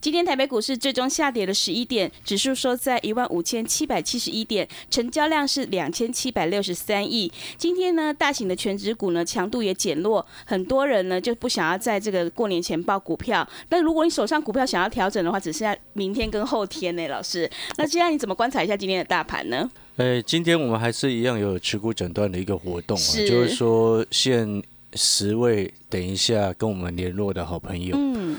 今天台北股市最终下跌了十一点，指数收在一万五千七百七十一点，成交量是两千七百六十三亿。今天呢，大型的全指股呢强度也减弱，很多人呢就不想要在这个过年前报股票。那如果你手上股票想要调整的话，只剩下明天跟后天呢，老师。那接下来你怎么观察一下今天的大盘呢？呃，今天我们还是一样有持股诊断的一个活动啊，就是说限十位等一下跟我们联络的好朋友。嗯。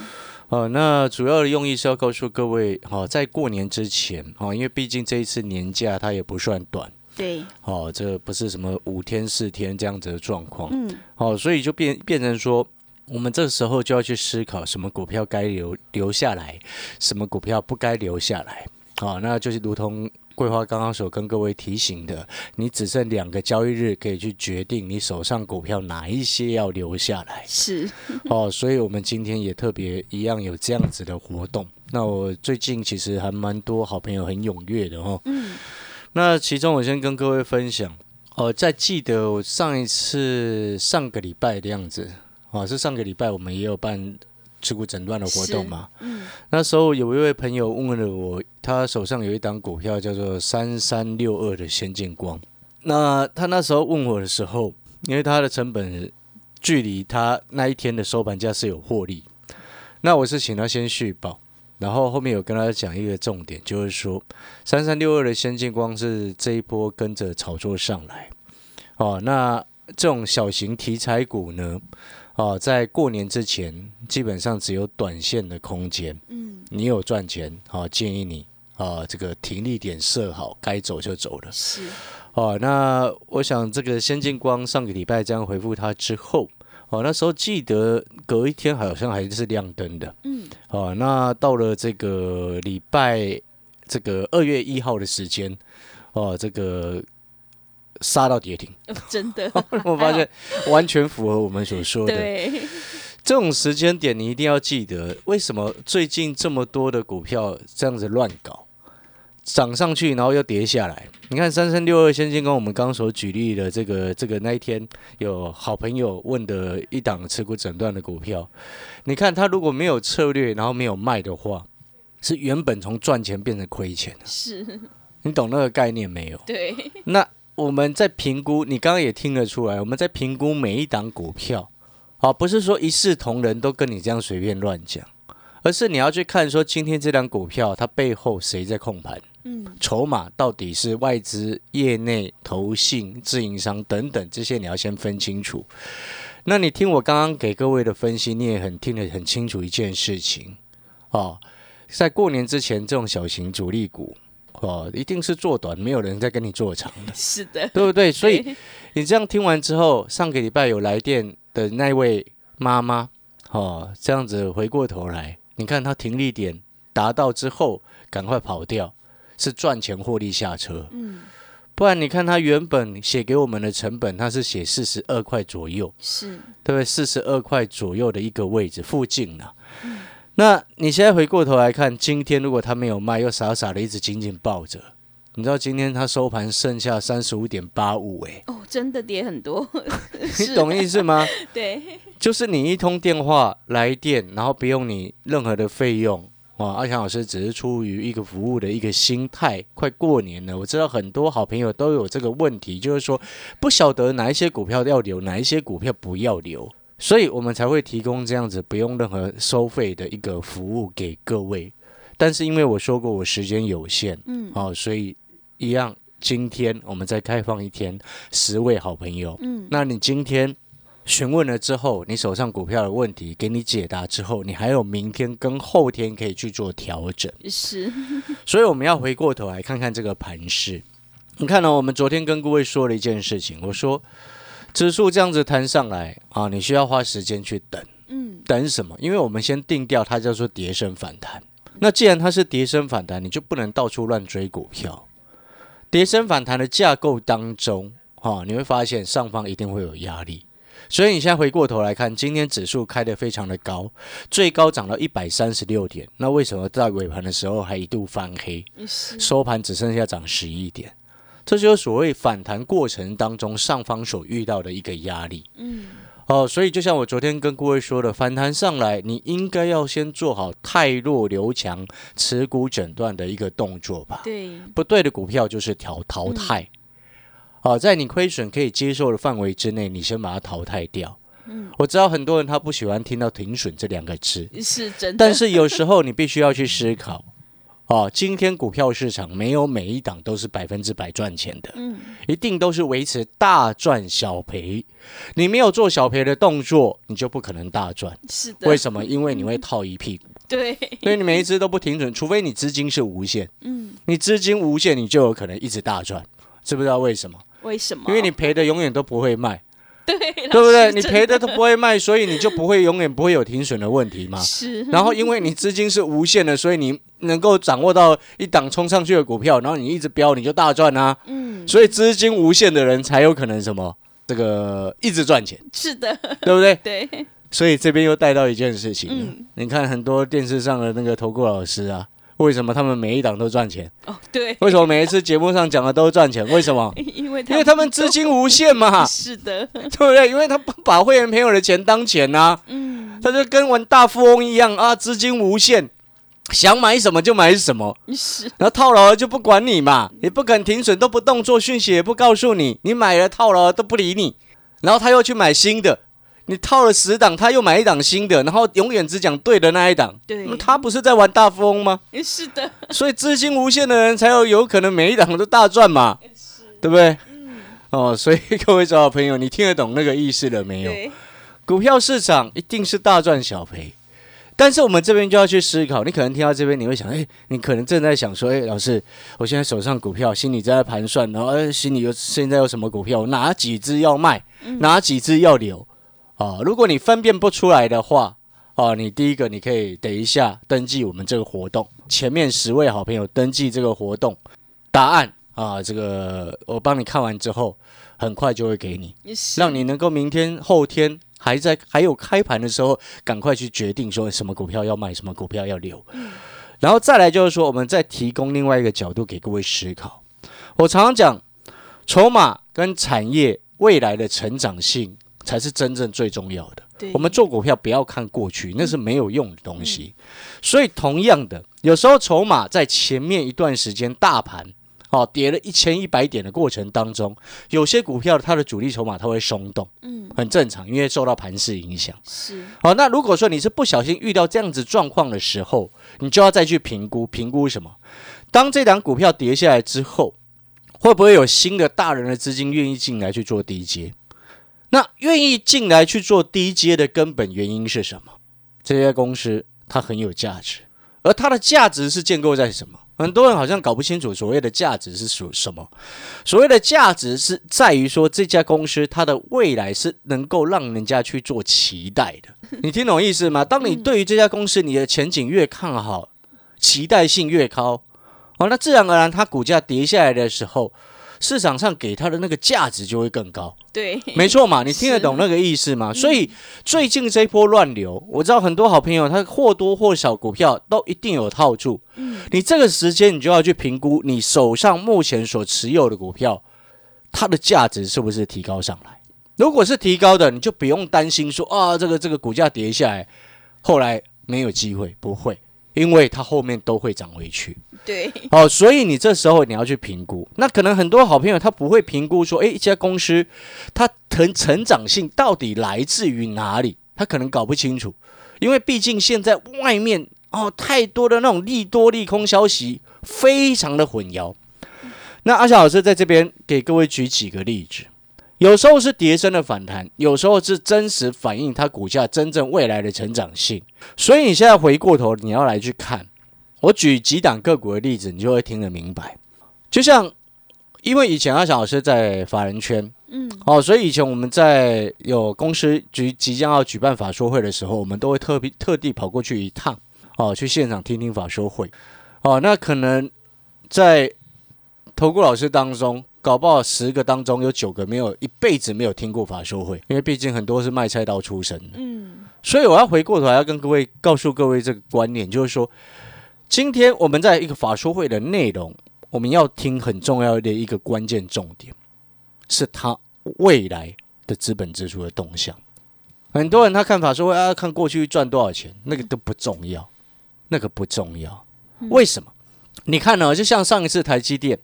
哦，那主要的用意是要告诉各位，哈，在过年之前，哈，因为毕竟这一次年假它也不算短，对，哦，这不是什么五天四天这样子的状况，嗯，好，所以就变变成说，我们这时候就要去思考，什么股票该留留下来，什么股票不该留下来，好，那就是如同。桂花刚刚所跟各位提醒的，你只剩两个交易日可以去决定你手上股票哪一些要留下来。是哦，所以我们今天也特别一样有这样子的活动。那我最近其实还蛮多好朋友很踊跃的哦。嗯。那其中我先跟各位分享哦，在记得我上一次上个礼拜的样子哦，是上个礼拜我们也有办。持股诊断的活动嘛，嗯，那时候有一位朋友问了我，他手上有一档股票叫做三三六二的先进光。那他那时候问我的时候，因为他的成本距离他那一天的收盘价是有获利，那我是请他先续报，然后后面有跟他讲一个重点，就是说三三六二的先进光是这一波跟着炒作上来，哦，那这种小型题材股呢？哦，在过年之前，基本上只有短线的空间。嗯，你有赚钱，好建议你啊，这个停利点设好，该走就走了。是。哦，那我想这个先进光上个礼拜这样回复他之后，哦，那时候记得隔一天好像还是亮灯的。嗯。哦，那到了这个礼拜这个二月一号的时间，哦，这个。杀到跌停，真的，我发现完全符合我们所说的。对，这种时间点你一定要记得，为什么最近这么多的股票这样子乱搞，涨上去然后又跌下来？你看三三六二先进跟我们刚刚所举例的这个这个那一天有好朋友问的一档持股诊断的股票，你看他如果没有策略，然后没有卖的话，是原本从赚钱变成亏钱的。是，你懂那个概念没有？对，那。我们在评估，你刚刚也听得出来，我们在评估每一档股票，好，不是说一视同仁都跟你这样随便乱讲，而是你要去看说今天这档股票它背后谁在控盘，嗯，筹码到底是外资、业内、投信、自营商等等这些，你要先分清楚。那你听我刚刚给各位的分析，你也很听得很清楚一件事情，哦，在过年之前这种小型主力股。哦，一定是做短，没有人在跟你做长的，是的，对不对？所以你这样听完之后，上个礼拜有来电的那位妈妈，哦，这样子回过头来，你看她停利点达到之后，赶快跑掉，是赚钱获利下车。嗯，不然你看他原本写给我们的成本，他是写四十二块左右，是对不对？四十二块左右的一个位置附近呢。那你现在回过头来看，今天如果他没有卖，又傻傻的一直紧紧抱着，你知道今天他收盘剩下三十五点八五，哎，哦，真的跌很多，你懂意思吗？对，就是你一通电话来电，然后不用你任何的费用啊。阿强老师只是出于一个服务的一个心态，快过年了，我知道很多好朋友都有这个问题，就是说不晓得哪一些股票要留，哪一些股票不要留。所以我们才会提供这样子不用任何收费的一个服务给各位，但是因为我说过我时间有限，嗯，好，所以一样，今天我们再开放一天十位好朋友，嗯，那你今天询问了之后，你手上股票的问题给你解答之后，你还有明天跟后天可以去做调整，是，所以我们要回过头来看看这个盘势。你看呢？我们昨天跟各位说了一件事情，我说指数这样子弹上来啊，你需要花时间去等。嗯，等什么？因为我们先定掉它叫做跌升反弹。那既然它是跌升反弹，你就不能到处乱追股票。跌升反弹的架构当中，哈，你会发现上方一定会有压力。所以你现在回过头来看，今天指数开得非常的高，最高涨到一百三十六点。那为什么在尾盘的时候还一度翻黑，收盘只剩下涨十一点？这就是所谓反弹过程当中上方所遇到的一个压力。嗯，哦，所以就像我昨天跟各位说的，反弹上来，你应该要先做好太弱留强、持股诊断的一个动作吧。对，不对的股票就是调淘汰。好，在你亏损可以接受的范围之内，你先把它淘汰掉。嗯，我知道很多人他不喜欢听到“停损”这两个字，是真的。但是有时候你必须要去思考，哦，今天股票市场没有每一档都是百分之百赚钱的，嗯，一定都是维持大赚小赔。你没有做小赔的动作，你就不可能大赚。是的。为什么？因为你会套一屁股。对。所以你每一只都不停损，除非你资金是无限。嗯。你资金无限，你就有可能一直大赚。知不知道为什么？为什么？因为你赔的永远都不会卖，对对不对？你赔的都不会卖，所以你就不会永远不会有停损的问题嘛。是。然后因为你资金是无限的，所以你能够掌握到一档冲上去的股票，然后你一直飙，你就大赚啊。嗯。所以资金无限的人才有可能什么？这个一直赚钱。是的。对不对？对。所以这边又带到一件事情，嗯，你看很多电视上的那个投顾老师啊。为什么他们每一档都赚钱？哦，对。为什么每一次节目上讲的都赚钱？为什么？因为因为他们资金无限嘛。是的，对不对？因为他不把会员朋友的钱当钱呐。嗯。他就跟玩大富翁一样啊，资金无限，想买什么就买什么。是。然后套牢了就不管你嘛，也不肯停损，都不动作，讯息也不告诉你，你买了套牢了都不理你，然后他又去买新的。你套了十档，他又买一档新的，然后永远只讲对的那一档。对，他不是在玩大富翁吗？是的。所以资金无限的人才有有可能每一档都大赚嘛，对不对？嗯。哦，所以各位小朋友，你听得懂那个意思了没有？股票市场一定是大赚小赔，但是我们这边就要去思考。你可能听到这边，你会想，哎，你可能正在想说，哎，老师，我现在手上股票，心里在盘算，然后哎，心里有现在有什么股票，哪几只要卖，哪几只要留。啊，如果你分辨不出来的话，哦，你第一个你可以等一下登记我们这个活动，前面十位好朋友登记这个活动，答案啊，这个我帮你看完之后，很快就会给你，让你能够明天后天还在还有开盘的时候，赶快去决定说什么股票要卖，什么股票要留。然后再来就是说，我们再提供另外一个角度给各位思考。我常常讲，筹码跟产业未来的成长性。才是真正最重要的。我们做股票不要看过去，那是没有用的东西。所以同样的，有时候筹码在前面一段时间大盘哦跌了一千一百点的过程当中，有些股票它的主力筹码它会松动，嗯，很正常，因为受到盘势影响。是。好，那如果说你是不小心遇到这样子状况的时候，你就要再去评估，评估什么？当这档股票跌下来之后，会不会有新的大人的资金愿意进来去做低阶？那愿意进来去做低阶的根本原因是什么？这些公司它很有价值，而它的价值是建构在什么？很多人好像搞不清楚所谓的价值是属什么。所谓的价值是在于说这家公司它的未来是能够让人家去做期待的。你听懂意思吗？当你对于这家公司你的前景越看好，期待性越高，哦，那自然而然它股价跌下来的时候。市场上给它的那个价值就会更高，对，没错嘛，你听得懂那个意思吗？所以最近这波乱流，我知道很多好朋友他或多或少股票都一定有套住，嗯，你这个时间你就要去评估你手上目前所持有的股票，它的价值是不是提高上来？如果是提高的，你就不用担心说啊，这个这个股价跌下来，后来没有机会，不会。因为它后面都会涨回去，对，哦，所以你这时候你要去评估。那可能很多好朋友他不会评估说，哎，一家公司它成成长性到底来自于哪里？他可能搞不清楚，因为毕竟现在外面哦太多的那种利多利空消息，非常的混淆。那阿小老师在这边给各位举几个例子。有时候是叠升的反弹，有时候是真实反映它股价真正未来的成长性。所以你现在回过头，你要来去看，我举几档个股的例子，你就会听得明白。就像因为以前阿翔老师在法人圈，嗯，哦，所以以前我们在有公司即即将要举办法说会的时候，我们都会特别特地跑过去一趟，哦，去现场听听法说会，哦，那可能在投顾老师当中，搞不好十个当中有九个没有一辈子没有听过法说会，因为毕竟很多是卖菜刀出身的，嗯，所以我要回过头来要跟各位告诉各位这个观念，就是说。今天我们在一个法说会的内容，我们要听很重要的一个关键重点，是他未来的资本支出的动向。很多人他看法说会啊，看过去赚多少钱，那个都不重要，那个不重要。为什么？你看呢？就像上一次台积电，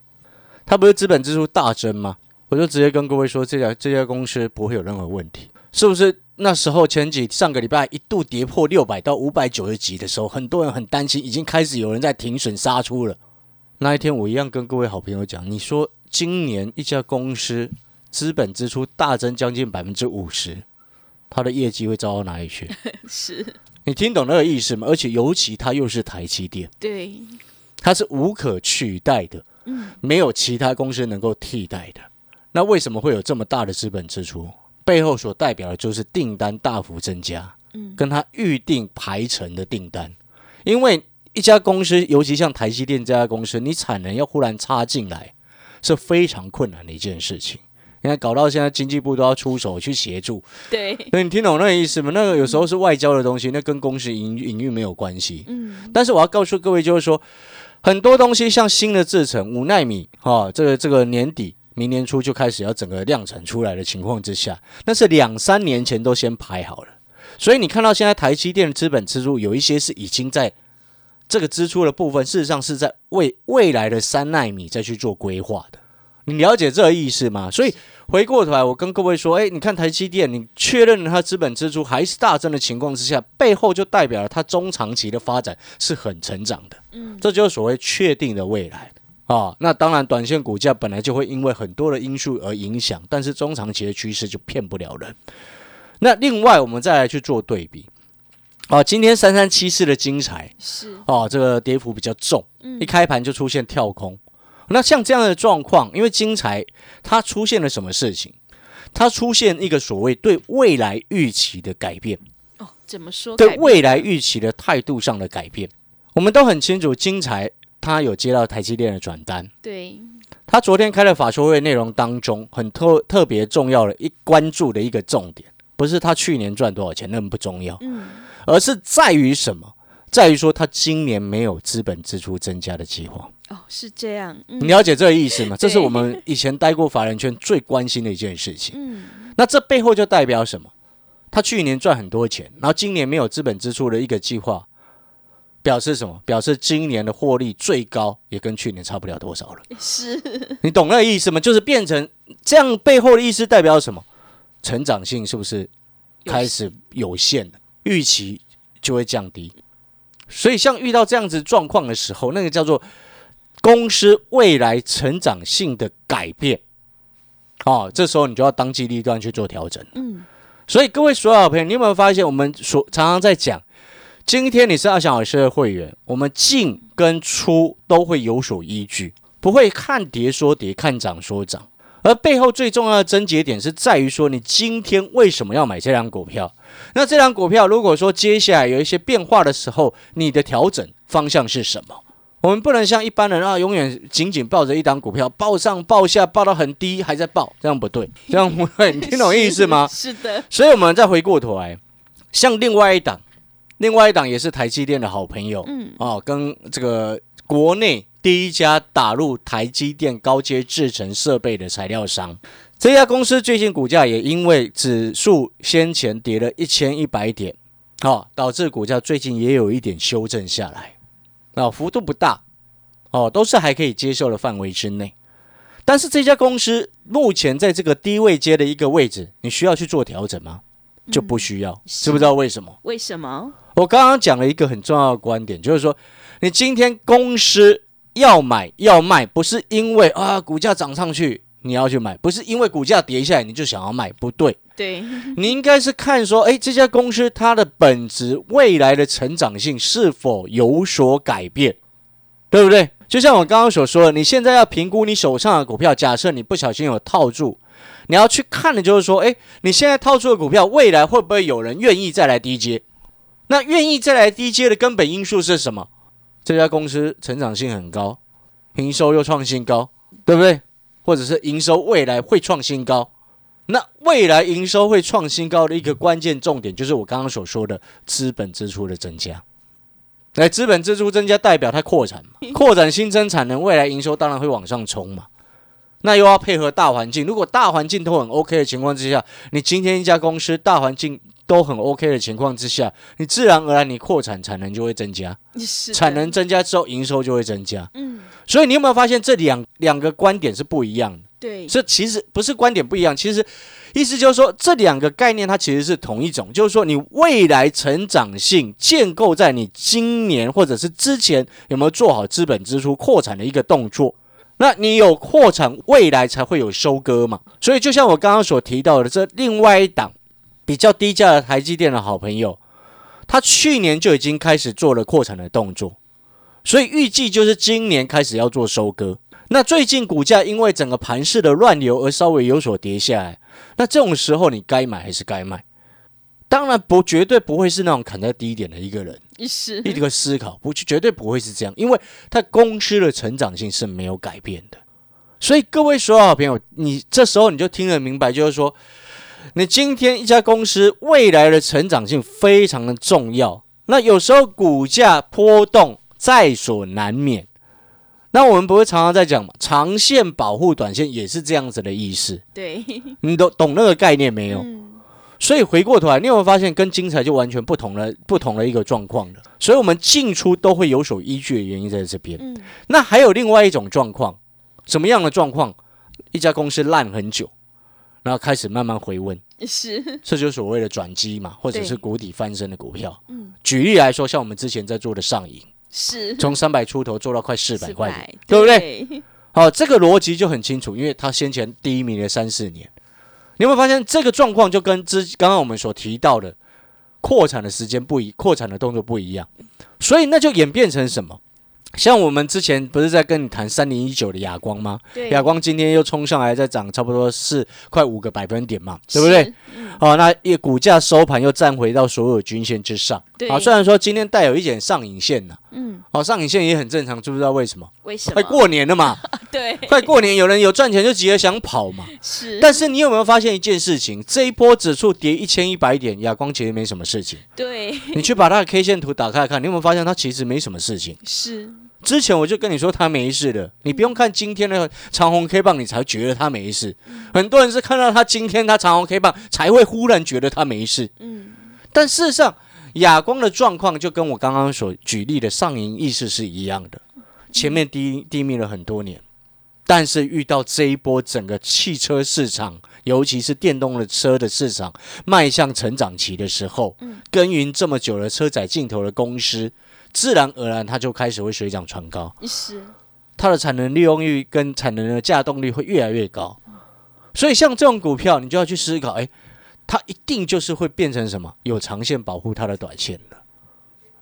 它不是资本支出大增吗？我就直接跟各位说，这家这家公司不会有任何问题，是不是？那时候前几上个礼拜一度跌破六百到五百九十几的时候，很多人很担心，已经开始有人在停损杀出了。那一天我一样跟各位好朋友讲，你说今年一家公司资本支出大增将近百分之五十，它的业绩会糟到哪里去？是你听懂那个意思吗？而且尤其它又是台积电，对，它是无可取代的，嗯，没有其他公司能够替代的。那为什么会有这么大的资本支出？背后所代表的就是订单大幅增加，嗯，跟他预定排程的订单，因为一家公司，尤其像台积电这家公司，你产能要忽然插进来，是非常困难的一件事情。你看，搞到现在经济部都要出手去协助，对，那你听懂那个意思吗？那个有时候是外交的东西，那跟公司营营运没有关系，嗯。但是我要告诉各位，就是说，很多东西像新的制程五纳米，哈，这个这个年底。明年初就开始要整个量产出来的情况之下，那是两三年前都先排好了。所以你看到现在台积电的资本支出有一些是已经在这个支出的部分，事实上是在为未来的三纳米再去做规划的。你了解这个意思吗？所以回过头来，我跟各位说，哎，你看台积电，你确认了它资本支出还是大增的情况之下，背后就代表了它中长期的发展是很成长的。嗯，这就是所谓确定的未来。啊，那当然，短线股价本来就会因为很多的因素而影响，但是中长期的趋势就骗不了人。那另外，我们再来去做对比。啊，今天三三七四的精彩是哦，这个跌幅比较重，一开盘就出现跳空。那像这样的状况，因为金财它出现了什么事情？它出现一个所谓对未来预期的改变。哦，怎么说？对未来预期的态度上的改变，我们都很清楚，金财。他有接到台积电的转单，对。他昨天开的法说会内容当中，很特特别重要的一关注的一个重点，不是他去年赚多少钱，那么不重要，嗯，而是在于什么？在于说他今年没有资本支出增加的计划。哦，是这样，你了解这个意思吗？这是我们以前待过法人圈最关心的一件事情。嗯，那这背后就代表什么？他去年赚很多钱，然后今年没有资本支出的一个计划。表示什么？表示今年的获利最高也跟去年差不了多少了。是你懂那个意思吗？就是变成这样，背后的意思代表什么？成长性是不是开始有限了？预期就会降低。所以，像遇到这样子状况的时候，那个叫做公司未来成长性的改变。哦，这时候你就要当机立断去做调整。嗯。所以，各位所有朋友，你有没有发现，我们所常常在讲？今天你是二小老师的会员，我们进跟出都会有所依据，不会看跌说跌，看涨说涨。而背后最重要的症结点是在于说，你今天为什么要买这张股票？那这张股票如果说接下来有一些变化的时候，你的调整方向是什么？我们不能像一般人啊，永远紧紧抱着一档股票，抱上抱下，抱到很低还在抱，这样不对，这样不对，你听懂意思吗？是的。所以我们再回过头来，像另外一档。另外一档也是台积电的好朋友，嗯，哦，跟这个国内第一家打入台积电高阶制程设备的材料商，这家公司最近股价也因为指数先前跌了一千一百点，哦，导致股价最近也有一点修正下来，哦，幅度不大，哦，都是还可以接受的范围之内。但是这家公司目前在这个低位阶的一个位置，你需要去做调整吗？就不需要，知不知道为什么？为什么？我刚刚讲了一个很重要的观点，就是说，你今天公司要买要卖，不是因为啊股价涨上去你要去买，不是因为股价跌下来你就想要卖，不对。对，你应该是看说，哎，这家公司它的本质未来的成长性是否有所改变？对不对？就像我刚刚所说的，你现在要评估你手上的股票，假设你不小心有套住，你要去看的就是说，哎，你现在套住的股票，未来会不会有人愿意再来低接？那愿意再来低接的根本因素是什么？这家公司成长性很高，营收又创新高，对不对？或者是营收未来会创新高？那未来营收会创新高的一个关键重点，就是我刚刚所说的资本支出的增加。来，资本支出增加代表它扩产嘛，扩展新增产能，未来营收当然会往上冲嘛。那又要配合大环境，如果大环境都很 OK 的情况之下，你今天一家公司大环境都很 OK 的情况之下，你自然而然你扩产产能就会增加，产能增加之后营收就会增加。嗯，所以你有没有发现这两两个观点是不一样的？对，这其实不是观点不一样，其实意思就是说这两个概念它其实是同一种，就是说你未来成长性建构在你今年或者是之前有没有做好资本支出扩产的一个动作，那你有扩产，未来才会有收割嘛。所以就像我刚刚所提到的，这另外一档比较低价的台积电的好朋友，他去年就已经开始做了扩产的动作，所以预计就是今年开始要做收割。那最近股价因为整个盘势的乱流而稍微有所跌下来，那这种时候你该买还是该卖？当然不，绝对不会是那种砍在低点的一个人，是一个思考，不绝对不会是这样，因为它公司的成长性是没有改变的。所以各位所有好朋友，你这时候你就听得明白，就是说，你今天一家公司未来的成长性非常的重要。那有时候股价波动在所难免。那我们不会常常在讲嘛？长线保护短线也是这样子的意思。对，你都懂那个概念没有？所以回过头来，你有没有发现跟精彩就完全不同了，不同的一个状况了？所以我们进出都会有所依据的原因在这边。嗯，那还有另外一种状况，什么样的状况？一家公司烂很久，然后开始慢慢回温，是，这就是所谓的转机嘛，或者是谷底翻身的股票。嗯，举例来说，像我们之前在做的上影。是从三百出头做到快四百块，对不对？好，这个逻辑就很清楚，因为他先前第一名的三四年，你有没有发现这个状况就跟之刚刚我们所提到的扩产的时间不一，扩产的动作不一样，所以那就演变成什么？像我们之前不是在跟你谈三零一九的亚光吗？亚光今天又冲上来，再涨差不多是快五个百分点嘛，对不对？好，那也股价收盘又站回到所有均线之上。好，虽然说今天带有一点上影线呢，嗯，好，上影线也很正常，知不知道为什么？为什么？快过年了嘛，对，快过年，有人有赚钱就急着想跑嘛。是，但是你有没有发现一件事情？这一波指数跌一千一百点，亚光其实没什么事情。对，你去把它的 K 线图打开看，你有没有发现它其实没什么事情？是。之前我就跟你说他没事的，你不用看今天的长虹 K 棒，你才觉得他没事。很多人是看到他今天他长虹 K 棒，才会忽然觉得他没事。嗯，但事实上，亚光的状况就跟我刚刚所举例的上影意识是一样的。前面低低迷了很多年，但是遇到这一波整个汽车市场，尤其是电动的车的市场迈向成长期的时候，耕耘这么久的车载镜头的公司。自然而然，它就开始会水涨船高。是，它的产能利用率跟产能的价动力会越来越高。所以，像这种股票，你就要去思考：哎，它一定就是会变成什么？有长线保护它的短线的。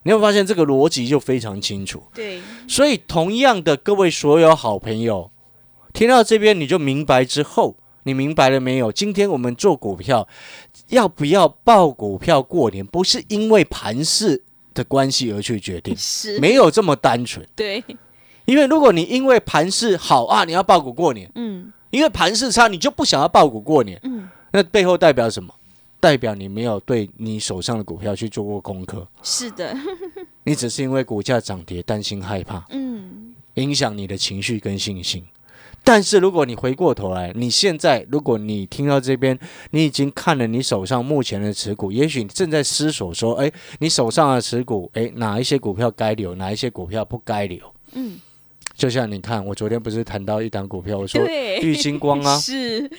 你会发现这个逻辑就非常清楚。对。所以，同样的，各位所有好朋友，听到这边你就明白之后，你明白了没有？今天我们做股票，要不要报股票过年？不是因为盘势。的关系而去决定，是没有这么单纯。对，因为如果你因为盘势好啊，你要报股过年，嗯，因为盘势差，你就不想要报股过年，嗯，那背后代表什么？代表你没有对你手上的股票去做过功课。是的，你只是因为股价涨跌担心害怕，嗯，影响你的情绪跟信心。但是如果你回过头来，你现在如果你听到这边，你已经看了你手上目前的持股，也许你正在思索说，哎，你手上的持股，哎，哪一些股票该留，哪一些股票不该留？嗯，就像你看，我昨天不是谈到一档股票，我说玉金光啊，是。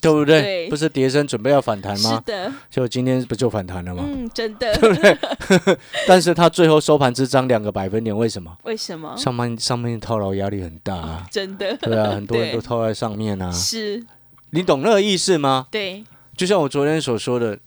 对不对？不是跌升准备要反弹吗？是的，就今天不就反弹了吗？嗯，真的，对不对？但是它最后收盘只涨两个百分点，为什么？为什么？上面上面套牢压力很大啊！真的，对啊，很多人都套在上面啊。是，你懂那个意思吗？对，就像我昨天所说的，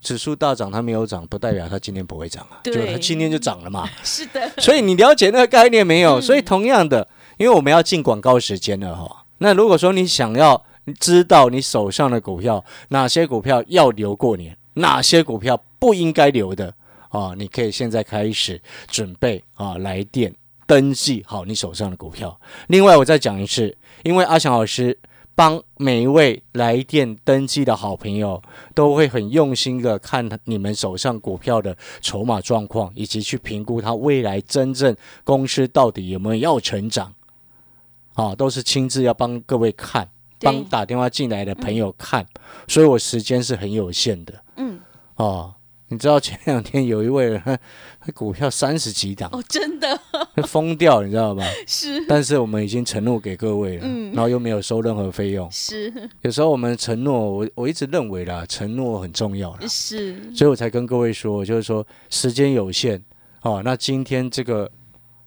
指数大涨，它没有涨，不代表它今天不会涨啊，就对它今天就涨了嘛。是的，所以你了解那个概念没有？嗯所以同样的，因为我们要进广告时间了哈。那如果说你想要知道你手上的股票哪些股票要留过年，哪些股票不应该留的啊，你可以现在开始准备啊，来电登记好你手上的股票。另外，我再讲一次，因为阿翔老师。帮每一位来电登记的好朋友，都会很用心的看你们手上股票的筹码状况，以及去评估它未来真正公司到底有没有要成长，啊，都是亲自要帮各位看，帮打电话进来的朋友看，所以我时间是很有限的。嗯，哦，你知道前两天有一位人，他 他股票三十几档，哦，真的。疯掉，你知道吧？是。但是我们已经承诺给各位了，嗯。然后又没有收任何费用。是。有时候我们承诺，我我一直认为啦，承诺很重要啦，是，所以我才跟各位说，就是说时间有限。哦。那今天这个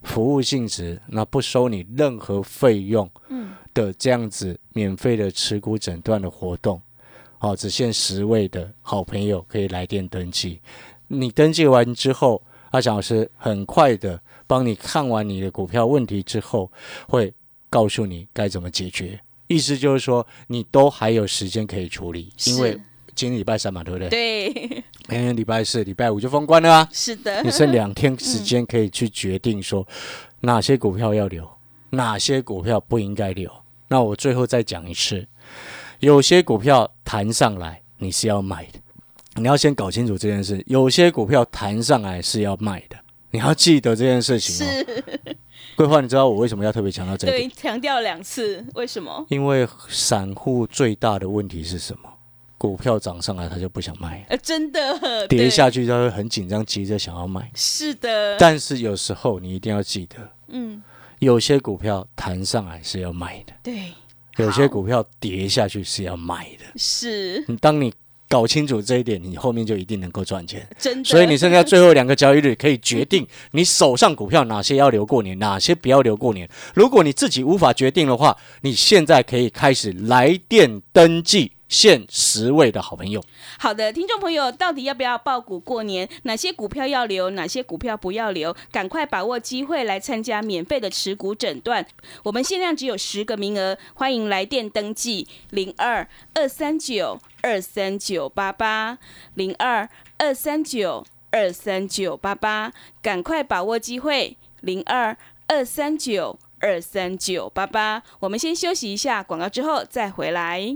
服务性质，那不收你任何费用嗯，的这样子免费的持股诊断的活动，哦，只限十位的好朋友可以来电登记。你登记完之后，阿翔老师很快的帮你看完你的股票问题之后，会告诉你该怎么解决。意思就是说，你都还有时间可以处理，因为今天礼拜三嘛，对不对？对，明 天礼拜四、礼拜五就封关了啊！是的，你剩两天时间可以去决定说哪些股票要留，哪些股票不应该留。那我最后再讲一次，有些股票弹上来你是要买的，你要先搞清楚这件事。有些股票弹上来是要卖的，你要记得这件事情哦。是，桂花，你知道我为什么要特别强调这一对，点？强调两次，为什么？因为散户最大的问题是什么？股票涨上来他就不想卖，呃，真的跌下去他会很紧张，急着想要卖。是的，但是有时候你一定要记得，嗯，有些股票弹上来是要卖的，对，有些股票跌下去是要卖的。是你当你搞清楚这一点，你后面就一定能够赚钱。真的，所以你剩下最后两个交易日，可以决定 你手上股票哪些要留过年，哪些不要留过年。如果你自己无法决定的话，你现在可以开始来电登记，限十位的好朋友。好的，听众朋友，到底要不要报股过年？哪些股票要留，哪些股票不要留？赶快把握机会来参加免费的持股诊断。我们限量只有十个名额，欢迎来电登记零二二三九二三九八八零二二三九二三九八八，赶快把握机会零二二三九二三九八八。我们先休息一下广告，之后再回来。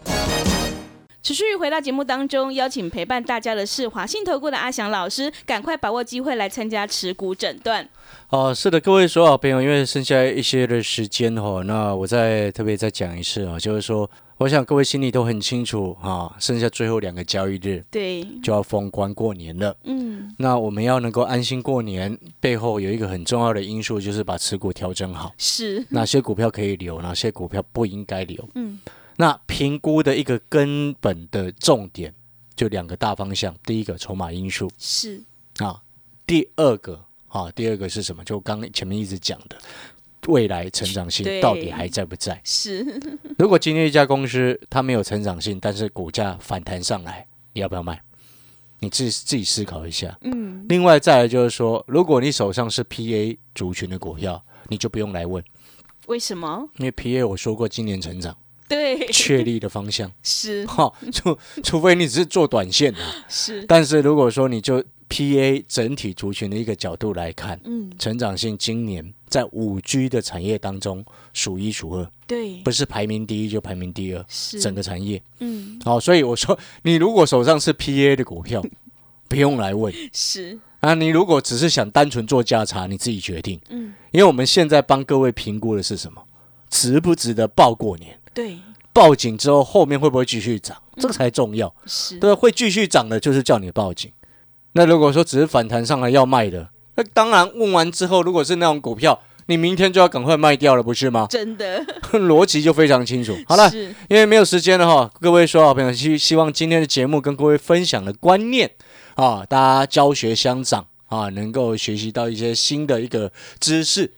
持续回到节目当中，邀请陪伴大家的是华信投顾的阿翔老师，赶快把握机会来参加持股诊断。哦，是的，各位所有好朋友，因为剩下一些的时间哈、那我再特别再讲一次啊，就是说，我想各位心里都很清楚啊，剩下最后两个交易日对，就要封关过年了。嗯，那我们要能够安心过年，背后有一个很重要的因素，就是把持股调整好，是，哪些股票可以留，哪些股票不应该留。嗯，那评估的一个根本的重点就两个大方向，第一个筹码因素是，啊，第二个啊，第二个是什么？就刚前面一直讲的。未来成长性到底还在不在？是，如果今天一家公司它没有成长性，但是股价反弹上来，你要不要卖？你自己自己思考一下。嗯，另外再来就是说，如果你手上是 PA 族群的股票，你就不用来问，为什么？因为 PA 我说过今年成长对，确立的方向，是。哈，除 除非你只是做短线啊，是，但是如果说你就 PA 整体族群的一个角度来看，嗯，成长性今年在五 G 的产业当中数一数二，对，不是排名第一就排名第二，是。整个产业。嗯，好、所以我说，你如果手上是 PA 的股票，不用来问。是，啊。你如果只是想单纯做价差，你自己决定。嗯，因为我们现在帮各位评估的是什么？值不值得报过年？对，报警之后，后面会不会继续涨？这个才重要。是，对，会继续涨的，就是叫你报警。那如果说只是反弹上来要卖的，那当然问完之后，如果是那种股票，你明天就要赶快卖掉了，不是吗？真的，逻辑就非常清楚。好了，因为没有时间了哈，各位说好朋友希希望今天的节目跟各位分享的观念啊，大家教学相长啊，能够学习到一些新的一个知识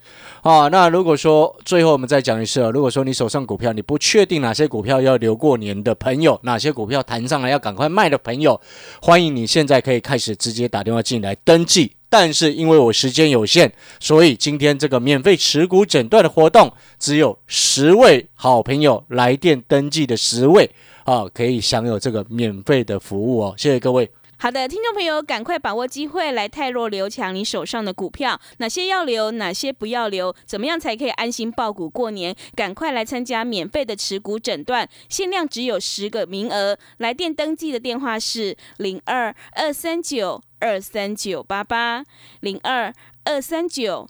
啊。那如果说最后我们再讲一次啊，如果说你手上股票你不确定哪些股票要留过年的朋友，哪些股票弹上来要赶快卖的朋友，欢迎你现在可以开始直接打电话进来登记。但是因为我时间有限，所以今天这个免费持股诊断的活动，只有十位好朋友来电登记的十位啊，可以享有这个免费的服务哦。谢谢各位。好的，听众朋友，赶快把握机会来泰若留强你手上的股票，哪些要留，哪些不要留，怎么样才可以安心报股过年？赶快来参加免费的持股诊断，限量只有十个名额。来电登记的电话是零二二三九二三九八八零二二三九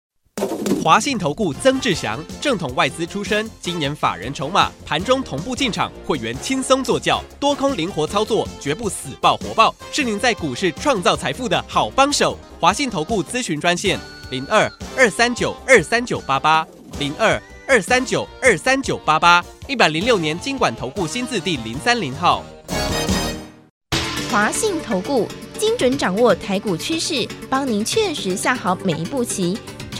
华信投顾曾志祥，正统外资出身，今年法人筹码，盘中同步进场，会员轻松做教，多空灵活操作，绝不死爆活爆，是您在股市创造财富的好帮手。华信投顾咨询专线零二二三九二三九八八零二二三九二三九八八，一百零六年经管投顾新字第零三零号。华信投顾精准掌握台股趋势，帮您确实下好每一步棋，